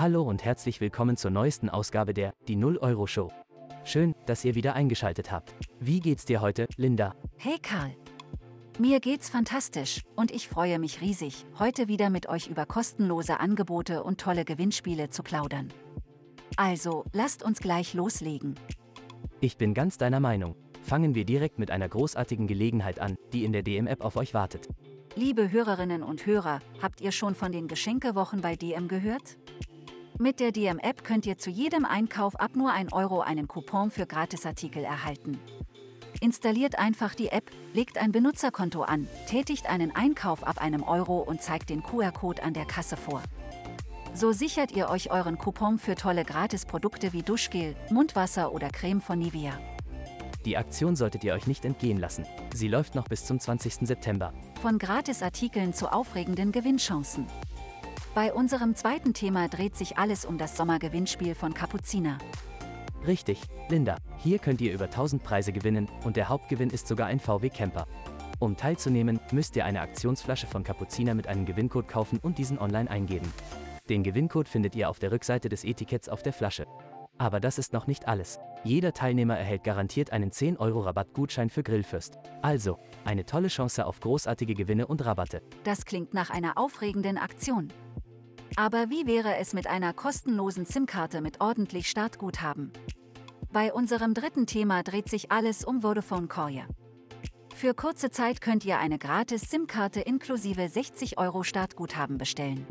Hallo und herzlich willkommen zur neuesten Ausgabe der Die 0 Euro Show. Schön, dass ihr wieder eingeschaltet habt. Wie geht's dir heute, Linda? Hey Karl. Mir geht's fantastisch und ich freue mich riesig, heute wieder mit euch über kostenlose Angebote und tolle Gewinnspiele zu plaudern. Also, lasst uns gleich loslegen. Ich bin ganz deiner Meinung. Fangen wir direkt mit einer großartigen Gelegenheit an, die in der DM-App auf euch wartet. Liebe Hörerinnen und Hörer, habt ihr schon von den Geschenkewochen bei DM gehört? Mit der DM-App könnt ihr zu jedem Einkauf ab nur 1 Euro einen Coupon für Gratisartikel erhalten. Installiert einfach die App, legt ein Benutzerkonto an, tätigt einen Einkauf ab einem Euro und zeigt den QR-Code an der Kasse vor. So sichert ihr euch euren Coupon für tolle Gratisprodukte wie Duschgel, Mundwasser oder Creme von Nivea. Die Aktion solltet ihr euch nicht entgehen lassen. Sie läuft noch bis zum 20. September. Von Gratisartikeln zu aufregenden Gewinnchancen. Bei unserem zweiten Thema dreht sich alles um das Sommergewinnspiel von Kapuziner. Richtig, Linda. Hier könnt ihr über 1000 Preise gewinnen und der Hauptgewinn ist sogar ein VW Camper. Um teilzunehmen, müsst ihr eine Aktionsflasche von Kapuziner mit einem Gewinncode kaufen und diesen online eingeben. Den Gewinncode findet ihr auf der Rückseite des Etiketts auf der Flasche. Aber das ist noch nicht alles. Jeder Teilnehmer erhält garantiert einen 10 Euro Rabattgutschein für Grillfürst. Also, eine tolle Chance auf großartige Gewinne und Rabatte. Das klingt nach einer aufregenden Aktion. Aber wie wäre es mit einer kostenlosen SIM-Karte mit ordentlich Startguthaben? Bei unserem dritten Thema dreht sich alles um Vodafone Korea. Für kurze Zeit könnt ihr eine gratis SIM-Karte inklusive 60 Euro Startguthaben bestellen.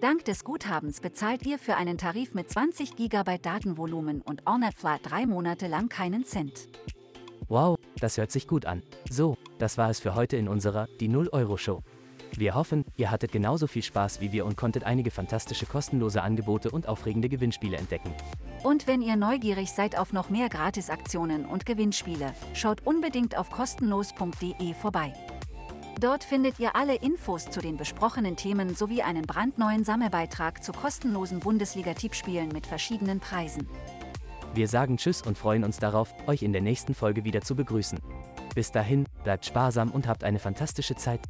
Dank des Guthabens bezahlt ihr für einen Tarif mit 20 GB Datenvolumen und Ornet Flat drei Monate lang keinen Cent. Wow, das hört sich gut an. So, das war es für heute in unserer Die 0 Euro Show. Wir hoffen, ihr hattet genauso viel Spaß wie wir und konntet einige fantastische kostenlose Angebote und aufregende Gewinnspiele entdecken. Und wenn ihr neugierig seid auf noch mehr Gratisaktionen und Gewinnspiele, schaut unbedingt auf kostenlos.de vorbei. Dort findet ihr alle Infos zu den besprochenen Themen sowie einen brandneuen Sammelbeitrag zu kostenlosen Bundesliga-Tippspielen mit verschiedenen Preisen. Wir sagen Tschüss und freuen uns darauf, euch in der nächsten Folge wieder zu begrüßen. Bis dahin, bleibt sparsam und habt eine fantastische Zeit.